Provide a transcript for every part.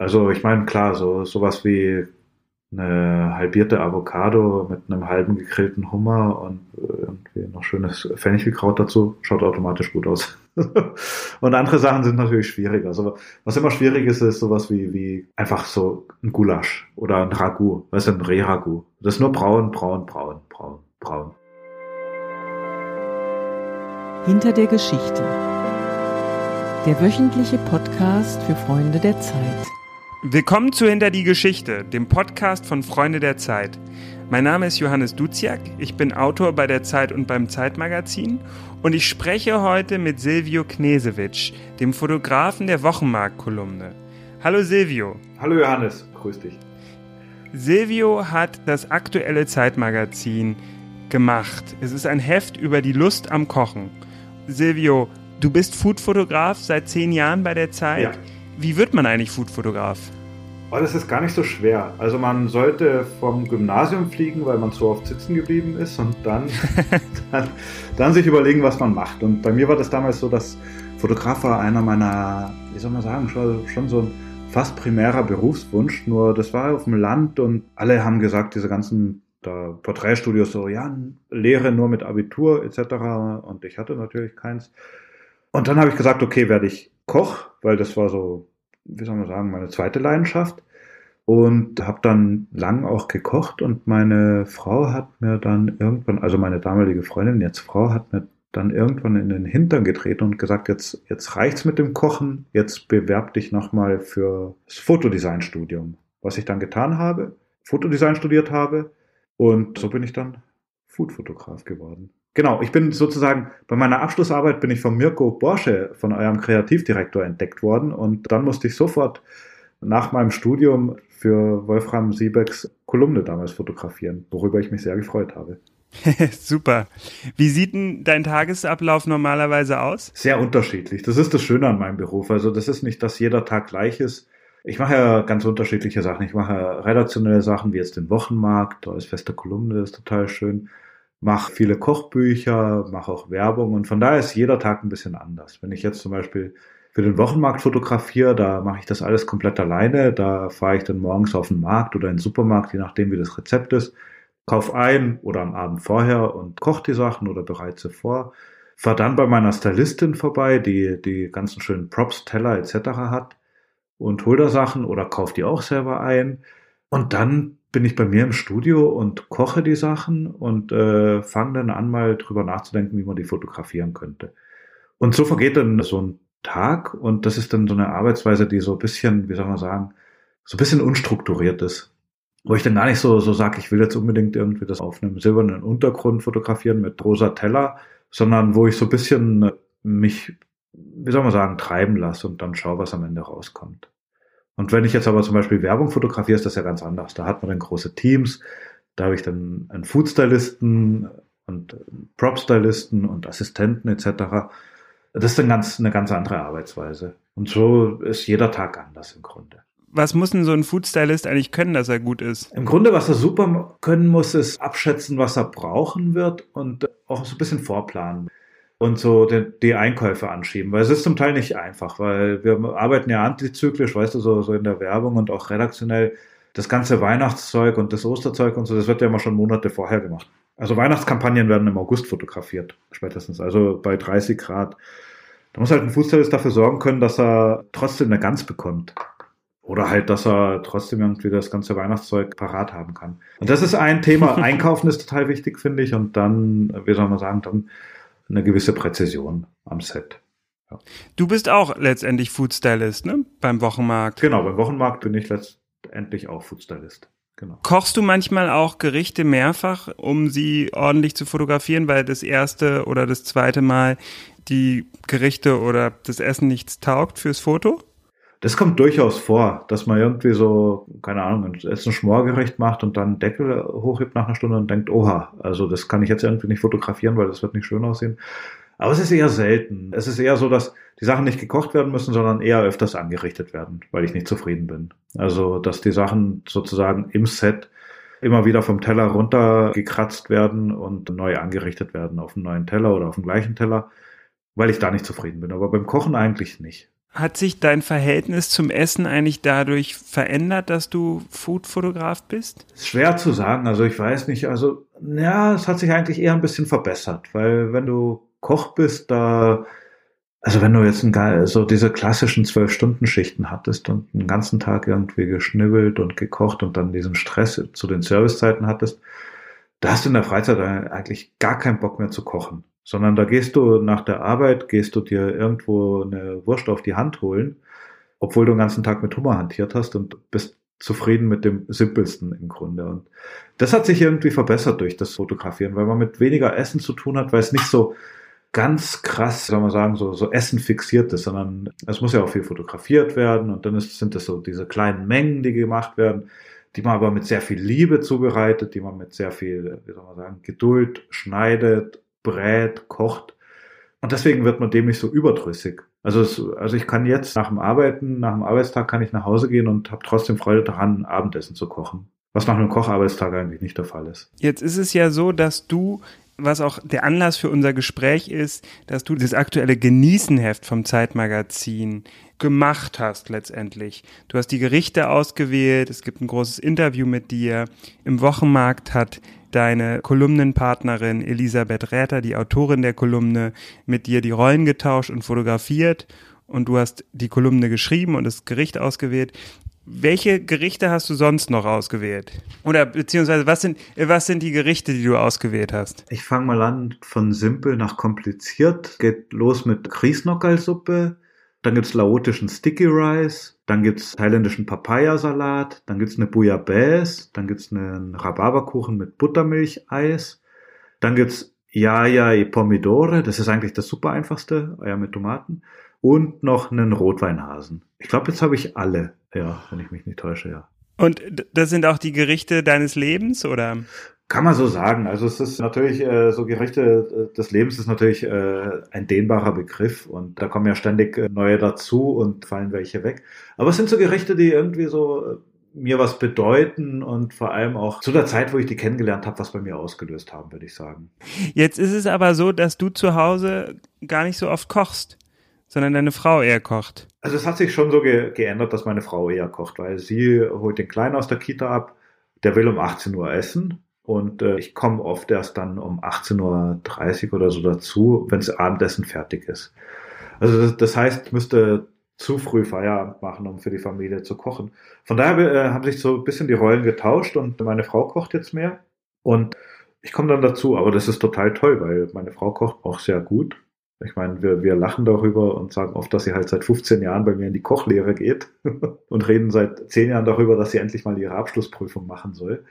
Also ich meine, klar, so sowas wie eine halbierte Avocado mit einem halben gegrillten Hummer und irgendwie noch schönes Fenchelkraut dazu, schaut automatisch gut aus. und andere Sachen sind natürlich schwieriger. Also was immer schwierig ist, ist sowas wie, wie einfach so ein Gulasch oder ein Ragout, weißt du, ein Rehragout. Das ist nur braun, braun, braun, braun, braun. Hinter der Geschichte. Der wöchentliche Podcast für Freunde der Zeit. Willkommen zu Hinter die Geschichte, dem Podcast von Freunde der Zeit. Mein Name ist Johannes Duziak, ich bin Autor bei der Zeit und beim Zeitmagazin und ich spreche heute mit Silvio Knesewitsch, dem Fotografen der Wochenmarkt-Kolumne. Hallo Silvio. Hallo Johannes, grüß dich. Silvio hat das aktuelle Zeitmagazin gemacht. Es ist ein Heft über die Lust am Kochen. Silvio, du bist Foodfotograf seit zehn Jahren bei der Zeit. Ja. Wie wird man eigentlich Foodfotograf? Oh, das ist gar nicht so schwer. Also man sollte vom Gymnasium fliegen, weil man so oft sitzen geblieben ist und dann, dann, dann, sich überlegen, was man macht. Und bei mir war das damals so, dass Fotograf war einer meiner, wie soll man sagen, schon, schon so ein fast primärer Berufswunsch. Nur das war auf dem Land und alle haben gesagt, diese ganzen da Porträtstudios so, ja, Lehre nur mit Abitur etc. Und ich hatte natürlich keins. Und dann habe ich gesagt, okay, werde ich Koch, weil das war so wie soll man sagen, meine zweite Leidenschaft. Und habe dann lang auch gekocht und meine Frau hat mir dann irgendwann, also meine damalige Freundin, jetzt Frau, hat mir dann irgendwann in den Hintern getreten und gesagt, jetzt, jetzt reicht's mit dem Kochen, jetzt bewerb dich nochmal für das Fotodesignstudium. Was ich dann getan habe, Fotodesign studiert habe und so bin ich dann Foodfotograf geworden. Genau, ich bin sozusagen bei meiner Abschlussarbeit bin ich von Mirko Borsche, von eurem Kreativdirektor, entdeckt worden und dann musste ich sofort nach meinem Studium für Wolfram Siebecks Kolumne damals fotografieren, worüber ich mich sehr gefreut habe. Super. Wie sieht denn dein Tagesablauf normalerweise aus? Sehr unterschiedlich. Das ist das Schöne an meinem Beruf. Also das ist nicht, dass jeder Tag gleich ist. Ich mache ja ganz unterschiedliche Sachen. Ich mache redaktionelle Sachen wie jetzt den Wochenmarkt, da ist feste Kolumne, das ist total schön mache viele Kochbücher, mache auch Werbung und von daher ist jeder Tag ein bisschen anders. Wenn ich jetzt zum Beispiel für den Wochenmarkt fotografiere, da mache ich das alles komplett alleine. Da fahre ich dann morgens auf den Markt oder in den Supermarkt, je nachdem wie das Rezept ist, kauf ein oder am Abend vorher und koche die Sachen oder bereite sie vor. Fahr dann bei meiner Stylistin vorbei, die die ganzen schönen Props, Teller etc. hat und hol da Sachen oder kauf die auch selber ein. Und dann bin ich bei mir im Studio und koche die Sachen und äh, fange dann an, mal drüber nachzudenken, wie man die fotografieren könnte. Und so vergeht dann so ein Tag und das ist dann so eine Arbeitsweise, die so ein bisschen, wie soll man sagen, so ein bisschen unstrukturiert ist. Wo ich dann gar nicht so, so sage, ich will jetzt unbedingt irgendwie das auf einem silbernen Untergrund fotografieren mit rosa Teller, sondern wo ich so ein bisschen mich, wie soll man sagen, treiben lasse und dann schaue, was am Ende rauskommt. Und wenn ich jetzt aber zum Beispiel Werbung fotografiere, ist das ja ganz anders. Da hat man dann große Teams, da habe ich dann einen Food-Stylisten und Prop-Stylisten und Assistenten etc. Das ist dann ganz, eine ganz andere Arbeitsweise. Und so ist jeder Tag anders im Grunde. Was muss denn so ein Food-Stylist eigentlich können, dass er gut ist? Im Grunde, was er super können muss, ist abschätzen, was er brauchen wird und auch so ein bisschen vorplanen und so die, die, Einkäufe anschieben. Weil es ist zum Teil nicht einfach, weil wir arbeiten ja antizyklisch, weißt du, so, so in der Werbung und auch redaktionell. Das ganze Weihnachtszeug und das Osterzeug und so, das wird ja immer schon Monate vorher gemacht. Also Weihnachtskampagnen werden im August fotografiert, spätestens, also bei 30 Grad. Da muss halt ein Fußstylist dafür sorgen können, dass er trotzdem eine Gans bekommt. Oder halt, dass er trotzdem irgendwie das ganze Weihnachtszeug parat haben kann. Und das ist ein Thema. Einkaufen ist total wichtig, finde ich. Und dann, wie soll man sagen, dann eine gewisse Präzision am Set. Ja. Du bist auch letztendlich Food Stylist, ne? Beim Wochenmarkt. Genau, beim Wochenmarkt bin ich letztendlich auch Food Stylist. Genau. Kochst du manchmal auch Gerichte mehrfach, um sie ordentlich zu fotografieren, weil das erste oder das zweite Mal die Gerichte oder das Essen nichts taugt fürs Foto? Das kommt durchaus vor, dass man irgendwie so, keine Ahnung, ein Essen schmorgerecht macht und dann Deckel hochhebt nach einer Stunde und denkt, oha, also das kann ich jetzt irgendwie nicht fotografieren, weil das wird nicht schön aussehen. Aber es ist eher selten. Es ist eher so, dass die Sachen nicht gekocht werden müssen, sondern eher öfters angerichtet werden, weil ich nicht zufrieden bin. Also, dass die Sachen sozusagen im Set immer wieder vom Teller runtergekratzt werden und neu angerichtet werden auf einem neuen Teller oder auf dem gleichen Teller, weil ich da nicht zufrieden bin. Aber beim Kochen eigentlich nicht. Hat sich dein Verhältnis zum Essen eigentlich dadurch verändert, dass du Foodfotograf bist? Ist schwer zu sagen. Also ich weiß nicht. Also ja, es hat sich eigentlich eher ein bisschen verbessert, weil wenn du Koch bist, da also wenn du jetzt ein, so diese klassischen zwölf Stunden Schichten hattest und einen ganzen Tag irgendwie geschnibbelt und gekocht und dann diesen Stress zu den Servicezeiten hattest, da hast du in der Freizeit eigentlich gar keinen Bock mehr zu kochen sondern da gehst du nach der Arbeit, gehst du dir irgendwo eine Wurst auf die Hand holen, obwohl du den ganzen Tag mit Hummer hantiert hast und bist zufrieden mit dem simpelsten im Grunde. Und das hat sich irgendwie verbessert durch das Fotografieren, weil man mit weniger Essen zu tun hat, weil es nicht so ganz krass, soll man sagen, so, so Essen fixiert ist, sondern es muss ja auch viel fotografiert werden und dann ist, sind es so diese kleinen Mengen, die gemacht werden, die man aber mit sehr viel Liebe zubereitet, die man mit sehr viel, wie soll man sagen, Geduld schneidet brät, kocht. Und deswegen wird man dem nicht so überdrüssig. Also, es, also ich kann jetzt nach dem Arbeiten, nach dem Arbeitstag kann ich nach Hause gehen und habe trotzdem Freude daran, Abendessen zu kochen. Was nach einem Kocharbeitstag eigentlich nicht der Fall ist. Jetzt ist es ja so, dass du, was auch der Anlass für unser Gespräch ist, dass du das aktuelle Genießenheft vom Zeitmagazin gemacht hast letztendlich. Du hast die Gerichte ausgewählt, es gibt ein großes Interview mit dir. Im Wochenmarkt hat deine Kolumnenpartnerin Elisabeth Räther, die Autorin der Kolumne, mit dir die Rollen getauscht und fotografiert und du hast die Kolumne geschrieben und das Gericht ausgewählt. Welche Gerichte hast du sonst noch ausgewählt? Oder beziehungsweise was sind, was sind die Gerichte, die du ausgewählt hast? Ich fange mal an von simpel nach kompliziert. Geht los mit Kriesnockerlsuppe, dann gibt's laotischen Sticky Rice, dann gibt's thailändischen Papayasalat, dann gibt's eine Bouillabaisse, dann gibt's einen Rhabarberkuchen mit Buttermilcheis, dann gibt's Yaya e Pomidore, das ist eigentlich das super einfachste, Eier mit Tomaten, und noch einen Rotweinhasen. Ich glaube, jetzt habe ich alle, ja, wenn ich mich nicht täusche, ja. Und das sind auch die Gerichte deines Lebens, oder? Kann man so sagen. Also es ist natürlich äh, so Gerichte äh, des Lebens ist natürlich äh, ein dehnbarer Begriff und da kommen ja ständig äh, neue dazu und fallen welche weg. Aber es sind so Gerichte, die irgendwie so äh, mir was bedeuten und vor allem auch zu der Zeit, wo ich die kennengelernt habe, was bei mir ausgelöst haben, würde ich sagen. Jetzt ist es aber so, dass du zu Hause gar nicht so oft kochst, sondern deine Frau eher kocht. Also es hat sich schon so ge geändert, dass meine Frau eher kocht, weil sie holt den Kleinen aus der Kita ab, der will um 18 Uhr essen und äh, ich komme oft erst dann um 18.30 Uhr oder so dazu, wenn das Abendessen fertig ist. Also das, das, heißt, ich müsste zu früh Feierabend machen, um für die Familie zu kochen. Von daher äh, haben sich so ein bisschen die Rollen getauscht und meine Frau kocht jetzt mehr. Und ich komme dann dazu, aber das ist total toll, weil meine Frau kocht auch sehr gut. Ich meine, wir, wir lachen darüber und sagen oft, dass sie halt seit 15 Jahren bei mir in die Kochlehre geht und reden seit 10 Jahren darüber, dass sie endlich mal ihre Abschlussprüfung machen soll.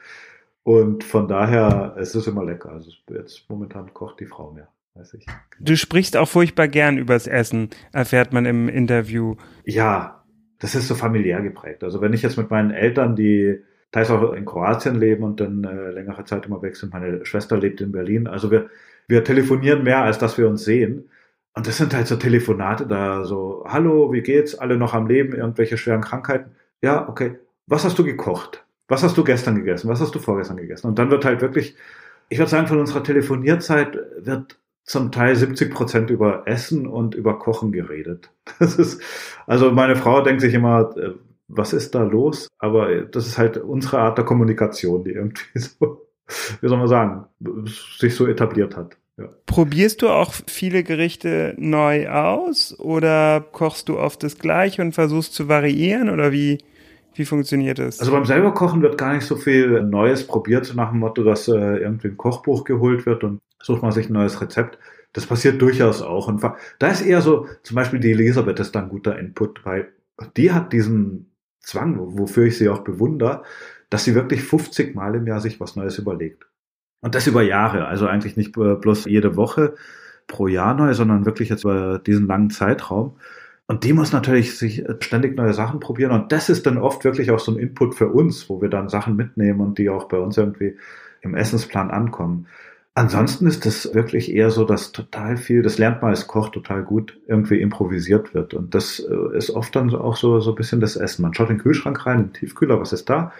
Und von daher, es ist immer lecker. Also jetzt momentan kocht die Frau mehr. Weiß ich. Du sprichst auch furchtbar gern übers Essen, erfährt man im Interview. Ja, das ist so familiär geprägt. Also wenn ich jetzt mit meinen Eltern, die teils auch in Kroatien leben und dann äh, längere Zeit immer weg sind, meine Schwester lebt in Berlin. Also wir, wir telefonieren mehr, als dass wir uns sehen. Und das sind halt so Telefonate da, so, hallo, wie geht's? Alle noch am Leben, irgendwelche schweren Krankheiten? Ja, okay. Was hast du gekocht? Was hast du gestern gegessen? Was hast du vorgestern gegessen? Und dann wird halt wirklich, ich würde sagen, von unserer Telefonierzeit wird zum Teil 70 Prozent über Essen und über Kochen geredet. Das ist, also meine Frau denkt sich immer, äh, was ist da los? Aber das ist halt unsere Art der Kommunikation, die irgendwie so, wie soll man sagen, sich so etabliert hat. Ja. Probierst du auch viele Gerichte neu aus oder kochst du oft das gleiche und versuchst zu variieren oder wie, wie funktioniert das? Also beim selber Kochen wird gar nicht so viel Neues probiert, nach dem Motto, dass äh, irgendwie ein Kochbuch geholt wird und sucht man sich ein neues Rezept. Das passiert durchaus auch. Und da ist eher so, zum Beispiel die Elisabeth ist da ein guter Input, weil die hat diesen Zwang, wofür ich sie auch bewundere, dass sie wirklich 50 Mal im Jahr sich was Neues überlegt. Und das über Jahre, also eigentlich nicht bloß jede Woche pro Jahr neu, sondern wirklich jetzt über diesen langen Zeitraum. Und die muss natürlich sich ständig neue Sachen probieren. Und das ist dann oft wirklich auch so ein Input für uns, wo wir dann Sachen mitnehmen und die auch bei uns irgendwie im Essensplan ankommen. Ansonsten ist es wirklich eher so, dass total viel, das lernt man als Koch total gut, irgendwie improvisiert wird. Und das äh, ist oft dann auch so, so ein bisschen das Essen. Man schaut in den Kühlschrank rein, in den Tiefkühler, was ist da?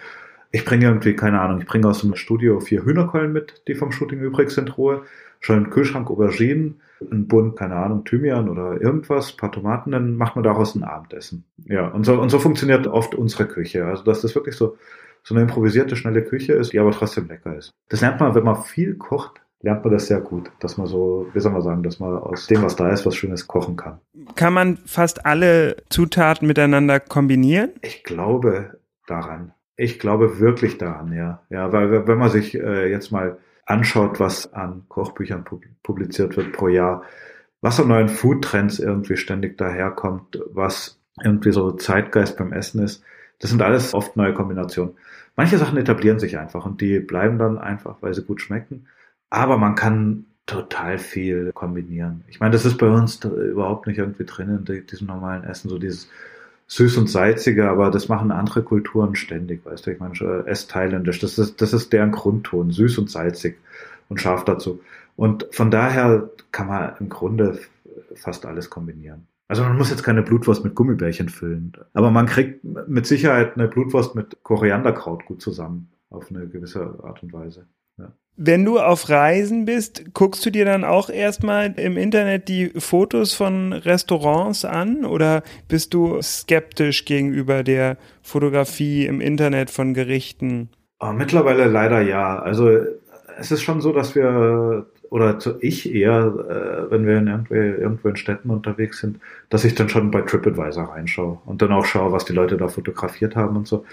Ich bringe irgendwie, keine Ahnung, ich bringe aus dem Studio vier Hühnerkeulen mit, die vom Shooting übrig sind, rohe. Schon Kühlschrank Auberginen, ein Bund, keine Ahnung, Thymian oder irgendwas, paar Tomaten, dann macht man daraus ein Abendessen. Ja, und so, und so funktioniert oft unsere Küche. Also, dass das wirklich so, so eine improvisierte, schnelle Küche ist, die aber trotzdem lecker ist. Das lernt man, wenn man viel kocht, lernt man das sehr gut, dass man so, wie soll man sagen, dass man aus dem, was da ist, was Schönes kochen kann. Kann man fast alle Zutaten miteinander kombinieren? Ich glaube daran. Ich glaube wirklich daran, ja. Ja, weil wenn man sich äh, jetzt mal anschaut, was an Kochbüchern publiziert wird pro Jahr, was an neuen Foodtrends irgendwie ständig daherkommt, was irgendwie so Zeitgeist beim Essen ist, das sind alles oft neue Kombinationen. Manche Sachen etablieren sich einfach und die bleiben dann einfach, weil sie gut schmecken. Aber man kann total viel kombinieren. Ich meine, das ist bei uns überhaupt nicht irgendwie drin in diesem normalen Essen, so dieses süß und salzige, aber das machen andere Kulturen ständig, weißt du, ich meine, äh, esst thailändisch, das ist, das ist deren Grundton, süß und salzig und scharf dazu. Und von daher kann man im Grunde fast alles kombinieren. Also man muss jetzt keine Blutwurst mit Gummibärchen füllen, aber man kriegt mit Sicherheit eine Blutwurst mit Korianderkraut gut zusammen, auf eine gewisse Art und Weise. Wenn du auf Reisen bist, guckst du dir dann auch erstmal im Internet die Fotos von Restaurants an oder bist du skeptisch gegenüber der Fotografie im Internet von Gerichten? Oh, mittlerweile leider ja. Also es ist schon so, dass wir oder ich eher, äh, wenn wir in irgendwo, irgendwo in Städten unterwegs sind, dass ich dann schon bei TripAdvisor reinschaue und dann auch schaue, was die Leute da fotografiert haben und so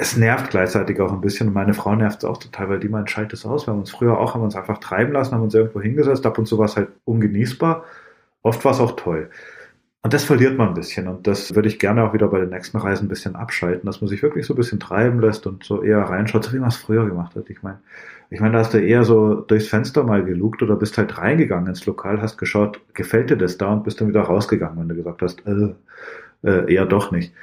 es nervt gleichzeitig auch ein bisschen und meine Frau nervt es auch total, weil die meint, schalt es aus. Wir haben uns früher auch, haben uns einfach treiben lassen, haben uns irgendwo hingesetzt, ab und zu war es halt ungenießbar. Oft war es auch toll. Und das verliert man ein bisschen und das würde ich gerne auch wieder bei den nächsten Reisen ein bisschen abschalten, dass man sich wirklich so ein bisschen treiben lässt und so eher reinschaut, so wie man es früher gemacht hat. Ich meine, ich meine, da hast du eher so durchs Fenster mal gelugt oder bist halt reingegangen ins Lokal, hast geschaut, gefällt dir das da und bist dann wieder rausgegangen, wenn du gesagt hast, äh, äh, eher doch nicht.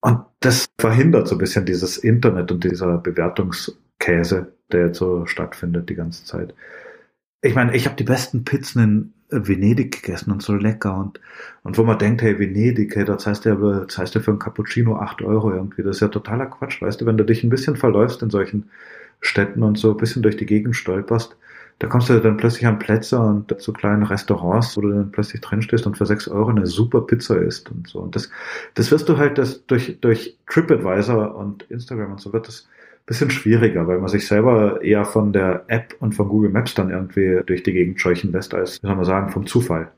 Und das verhindert so ein bisschen dieses Internet und dieser Bewertungskäse, der jetzt so stattfindet die ganze Zeit. Ich meine, ich habe die besten Pizzen in Venedig gegessen und so lecker und, und wo man denkt, hey, Venedig, hey, da zahlst du zahlst du für ein Cappuccino acht Euro irgendwie. Das ist ja totaler Quatsch, weißt du, wenn du dich ein bisschen verläufst in solchen Städten und so ein bisschen durch die Gegend stolperst, da kommst du dann plötzlich an Plätze und zu kleinen Restaurants, wo du dann plötzlich drin stehst und für sechs Euro eine super Pizza isst und so. Und das, das wirst du halt das durch, durch TripAdvisor und Instagram und so wird das bisschen schwieriger, weil man sich selber eher von der App und von Google Maps dann irgendwie durch die Gegend scheuchen lässt, als, wie soll man sagen, vom Zufall.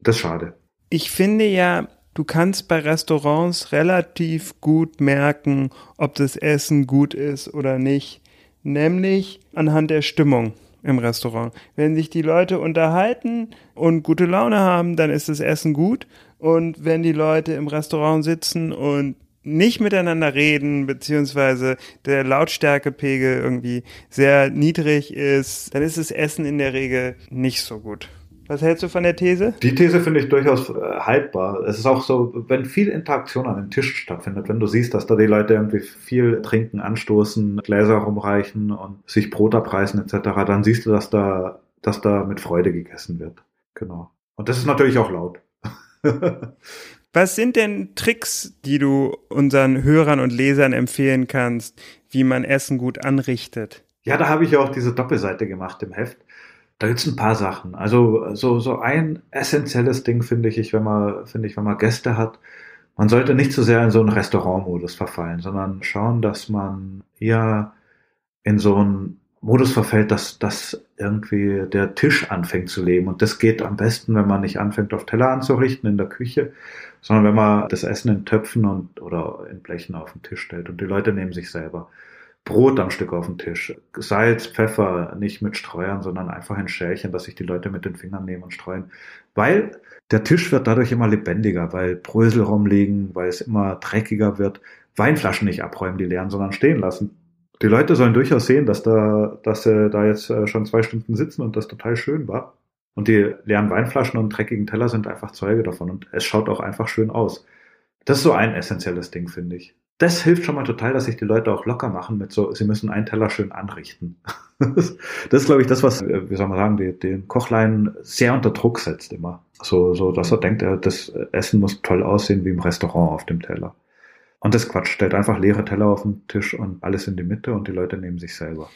Das ist schade. Ich finde ja, du kannst bei Restaurants relativ gut merken, ob das Essen gut ist oder nicht, nämlich anhand der Stimmung im Restaurant. Wenn sich die Leute unterhalten und gute Laune haben, dann ist das Essen gut. Und wenn die Leute im Restaurant sitzen und nicht miteinander reden, beziehungsweise der Lautstärkepegel irgendwie sehr niedrig ist, dann ist das Essen in der Regel nicht so gut. Was hältst du von der These? Die These finde ich durchaus äh, haltbar. Es ist auch so, wenn viel Interaktion an dem Tisch stattfindet, wenn du siehst, dass da die Leute irgendwie viel trinken, anstoßen, Gläser rumreichen und sich Brot abreißen etc., dann siehst du, dass da, dass da mit Freude gegessen wird. Genau. Und das ist natürlich auch laut. Was sind denn Tricks, die du unseren Hörern und Lesern empfehlen kannst, wie man Essen gut anrichtet? Ja, da habe ich ja auch diese Doppelseite gemacht im Heft da gibt's ein paar Sachen. Also so, so ein essentielles Ding finde ich, wenn man, finde ich, wenn man Gäste hat, man sollte nicht zu so sehr in so einen Restaurantmodus verfallen, sondern schauen, dass man eher in so einen Modus verfällt, dass, dass irgendwie der Tisch anfängt zu leben. Und das geht am besten, wenn man nicht anfängt, auf Teller anzurichten in der Küche, sondern wenn man das Essen in Töpfen und, oder in Blechen auf den Tisch stellt und die Leute nehmen sich selber. Brot am Stück auf den Tisch. Salz, Pfeffer, nicht mit Streuern, sondern einfach ein Schälchen, dass sich die Leute mit den Fingern nehmen und streuen. Weil der Tisch wird dadurch immer lebendiger, weil Brösel rumliegen, weil es immer dreckiger wird. Weinflaschen nicht abräumen, die leeren, sondern stehen lassen. Die Leute sollen durchaus sehen, dass da, dass sie da jetzt äh, schon zwei Stunden sitzen und das total schön war. Und die leeren Weinflaschen und dreckigen Teller sind einfach Zeuge davon und es schaut auch einfach schön aus. Das ist so ein essentielles Ding, finde ich das hilft schon mal total, dass sich die Leute auch locker machen mit so, sie müssen einen Teller schön anrichten. das ist, glaube ich, das, was, äh, wie soll man sagen, den Kochlein sehr unter Druck setzt immer. So, so, dass er denkt, das Essen muss toll aussehen wie im Restaurant auf dem Teller. Und das Quatsch, stellt einfach leere Teller auf den Tisch und alles in die Mitte und die Leute nehmen sich selber.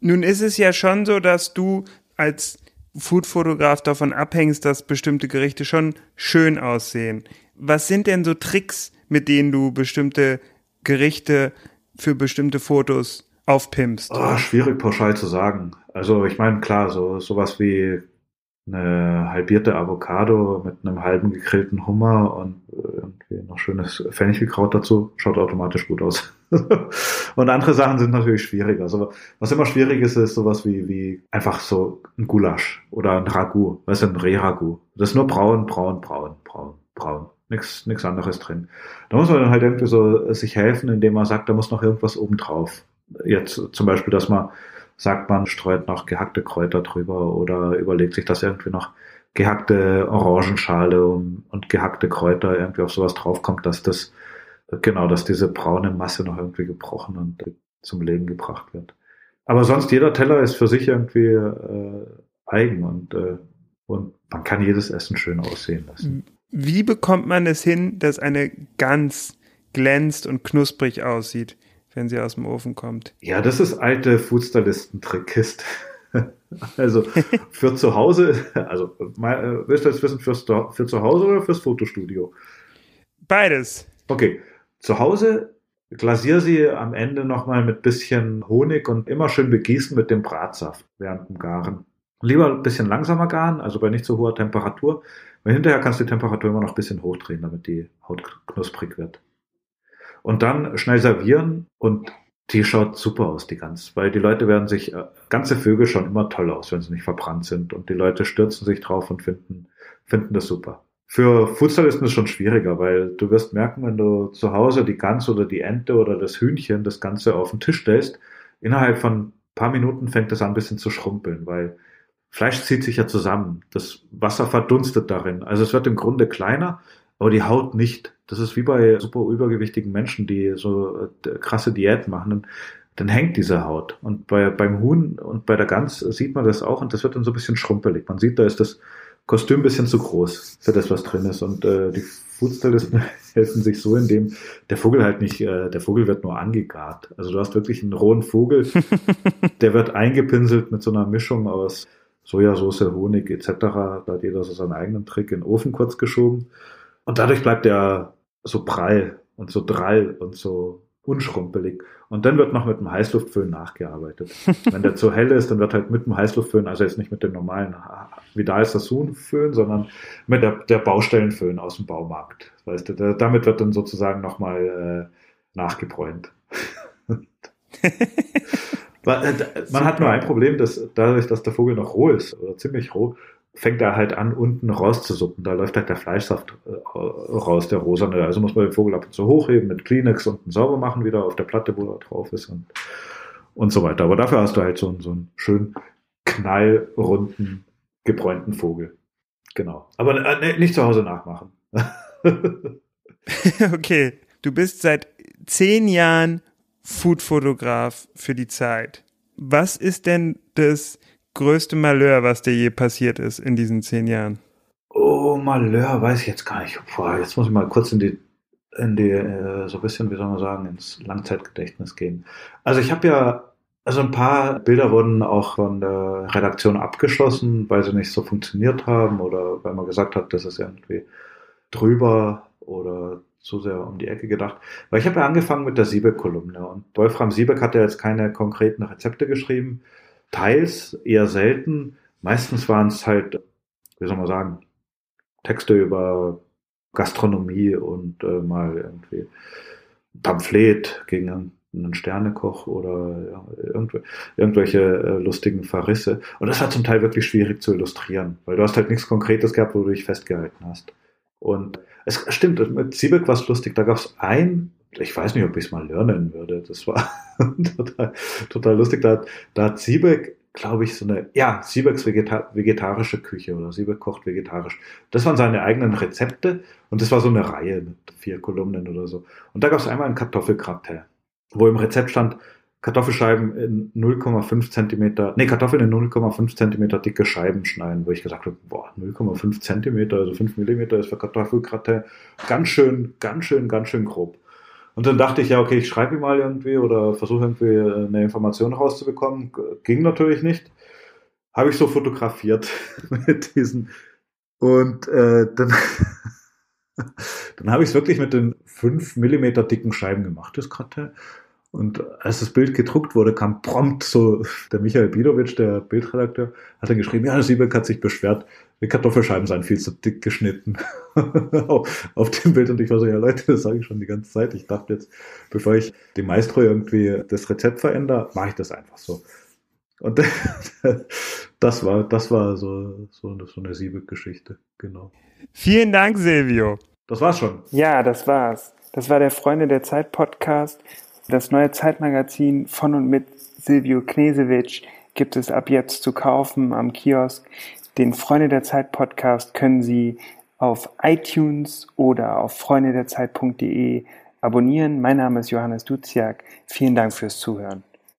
Nun ist es ja schon so, dass du als Foodfotograf davon abhängst, dass bestimmte Gerichte schon schön aussehen. Was sind denn so Tricks, mit denen du bestimmte Gerichte für bestimmte Fotos aufpimpst? Oh, schwierig pauschal zu sagen. Also ich meine, klar, so sowas wie eine halbierte Avocado mit einem halben gegrillten Hummer und irgendwie noch schönes Fenchelkraut dazu, schaut automatisch gut aus. und andere Sachen sind natürlich schwieriger. Also was immer schwierig ist, ist sowas wie, wie einfach so ein Gulasch oder ein Ragout, weißt du, ein Rehragout. Das ist nur braun, braun, braun, braun, braun. Nichts, anderes drin. Da muss man dann halt irgendwie so sich helfen, indem man sagt, da muss noch irgendwas oben drauf. Jetzt zum Beispiel, dass man sagt man, streut noch gehackte Kräuter drüber oder überlegt sich, dass irgendwie noch gehackte Orangenschale und, und gehackte Kräuter irgendwie auf sowas draufkommt, dass das, genau, dass diese braune Masse noch irgendwie gebrochen und zum Leben gebracht wird. Aber sonst jeder Teller ist für sich irgendwie äh, eigen und, äh, und man kann jedes Essen schön aussehen lassen. Wie bekommt man es hin, dass eine Gans glänzt und knusprig aussieht? wenn sie aus dem Ofen kommt. Ja, das ist alte Foodstylisten-Trickkist. also für zu Hause, also äh, willst du das wissen fürs, für zu Hause oder fürs Fotostudio? Beides. Okay, zu Hause glasier sie am Ende nochmal mit bisschen Honig und immer schön begießen mit dem Bratsaft während dem Garen. Lieber ein bisschen langsamer garen, also bei nicht so hoher Temperatur, weil hinterher kannst du die Temperatur immer noch ein bisschen hochdrehen, damit die Haut knusprig wird und dann schnell servieren und die schaut super aus, die Gans, weil die Leute werden sich, äh, ganze Vögel schauen immer toll aus, wenn sie nicht verbrannt sind und die Leute stürzen sich drauf und finden, finden das super. Für Foodstylisten ist es schon schwieriger, weil du wirst merken, wenn du zu Hause die Gans oder die Ente oder das Hühnchen das Ganze auf den Tisch stellst, innerhalb von paar Minuten fängt es an ein bisschen zu schrumpeln, weil Fleisch zieht sich ja zusammen. Das Wasser verdunstet darin. Also es wird im Grunde kleiner, aber die Haut nicht. Das ist wie bei super übergewichtigen Menschen, die so äh, krasse Diät machen. Dann, dann hängt diese Haut. Und bei, beim Huhn und bei der Gans sieht man das auch und das wird dann so ein bisschen schrumpelig. Man sieht, da ist das Kostüm ein bisschen zu groß für das, was drin ist. Und äh, die Foodstylisten helfen sich so, indem der Vogel halt nicht, äh, der Vogel wird nur angegart. Also du hast wirklich einen rohen Vogel, der wird eingepinselt mit so einer Mischung aus Sojasauce, Honig etc. Da hat jeder so seinen eigenen Trick in den Ofen kurz geschoben. Und dadurch bleibt er so prall und so drall und so unschrumpelig. Und dann wird noch mit dem Heißluftföhn nachgearbeitet. Wenn der zu hell ist, dann wird halt mit dem Heißluftföhn, also jetzt nicht mit dem normalen Vidal Sassoon Föhn, sondern mit der, der Baustellenföhn aus dem Baumarkt. Weißt du, damit wird dann sozusagen nochmal äh, nachgebräunt. Äh, man hat nur ein Problem, dass dadurch, dass der Vogel noch roh ist, oder ziemlich roh, fängt er halt an, unten rauszusuppen. Da läuft halt der Fleischsaft äh, raus, der rosane. Also muss man den Vogel ab und zu hochheben, mit Kleenex unten sauber machen, wieder auf der Platte, wo er drauf ist und, und so weiter. Aber dafür hast du halt so, so einen schönen, knallrunden, gebräunten Vogel. Genau. Aber äh, nicht zu Hause nachmachen. okay. Du bist seit zehn Jahren Foodfotograf für die Zeit. Was ist denn das größte Malheur, was dir je passiert ist in diesen zehn Jahren? Oh, Malheur, weiß ich jetzt gar nicht. Boah, jetzt muss ich mal kurz in die, in die, äh, so ein bisschen, wie soll man sagen, ins Langzeitgedächtnis gehen. Also ich habe ja, also ein paar Bilder wurden auch von der Redaktion abgeschlossen, weil sie nicht so funktioniert haben oder weil man gesagt hat, das ist irgendwie drüber oder zu sehr um die Ecke gedacht. Weil ich habe ja angefangen mit der Siebeck-Kolumne und Wolfram Siebeck hat ja jetzt keine konkreten Rezepte geschrieben, teils eher selten. Meistens waren es halt, wie soll man sagen, Texte über Gastronomie und äh, mal irgendwie Pamphlet gegen einen Sternekoch oder ja, irgendwelche äh, lustigen Verrisse. Und das war zum Teil wirklich schwierig zu illustrieren, weil du hast halt nichts Konkretes gehabt, wo du dich festgehalten hast. Und es stimmt, mit Siebeck war es lustig. Da gab es ein ich weiß nicht, ob ich es mal lernen würde. Das war total, total lustig. Da, da hat Siebeck, glaube ich, so eine, ja, Siebecks Vegeta vegetarische Küche oder Siebeck kocht vegetarisch. Das waren seine eigenen Rezepte und das war so eine Reihe mit vier Kolumnen oder so. Und da gab es einmal ein Kartoffelgratin, wo im Rezept stand, Kartoffelscheiben in 0,5 Zentimeter, nee, Kartoffeln in 0,5 Zentimeter dicke Scheiben schneiden, wo ich gesagt habe, boah, 0,5 Zentimeter, also 5 Millimeter ist für Kartoffelgratin ganz schön, ganz schön, ganz schön grob. Und dann dachte ich, ja, okay, ich schreibe ihm mal irgendwie oder versuche irgendwie eine Information rauszubekommen. Ging natürlich nicht. Habe ich so fotografiert mit diesen. Und äh, dann, dann habe ich es wirklich mit den fünf Millimeter dicken Scheiben gemacht, das Kartell. Und als das Bild gedruckt wurde, kam prompt so der Michael Bidovic, der Bildredakteur, hat dann geschrieben, ja, Siebeck hat sich beschwert, die Kartoffelscheiben seien viel zu dick geschnitten auf dem Bild. Und ich war so, ja Leute, das sage ich schon die ganze Zeit. Ich dachte jetzt, bevor ich dem Maestro irgendwie das Rezept verändere, mache ich das einfach so. Und das war, das war so, so, so eine Siebeck-Geschichte, genau. Vielen Dank, Silvio. Das war's schon. Ja, das war's. Das war der Freunde der Zeit Podcast. Das neue Zeitmagazin von und mit Silvio Knesewitsch gibt es ab jetzt zu kaufen am Kiosk. Den Freunde der Zeit Podcast können Sie auf iTunes oder auf freundederzeit.de abonnieren. Mein Name ist Johannes Duziak. Vielen Dank fürs Zuhören.